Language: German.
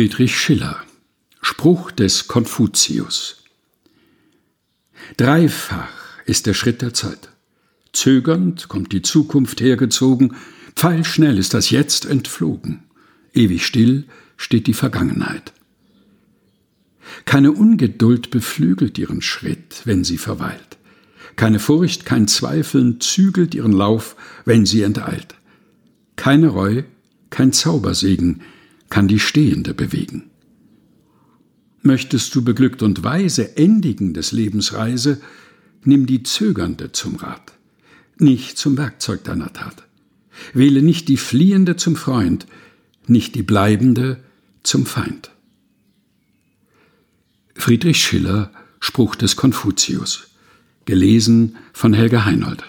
Friedrich Schiller Spruch des Konfuzius Dreifach ist der Schritt der Zeit. Zögernd kommt die Zukunft hergezogen, pfeilschnell ist das Jetzt entflogen, ewig still steht die Vergangenheit. Keine Ungeduld beflügelt ihren Schritt, wenn sie verweilt. Keine Furcht, kein Zweifeln zügelt ihren Lauf, wenn sie enteilt. Keine Reu, kein Zaubersegen kann die Stehende bewegen. Möchtest du beglückt und weise endigen des Lebens Reise, nimm die Zögernde zum Rat, nicht zum Werkzeug deiner Tat. Wähle nicht die Fliehende zum Freund, nicht die Bleibende zum Feind. Friedrich Schiller Spruch des Konfuzius gelesen von Helga Heinold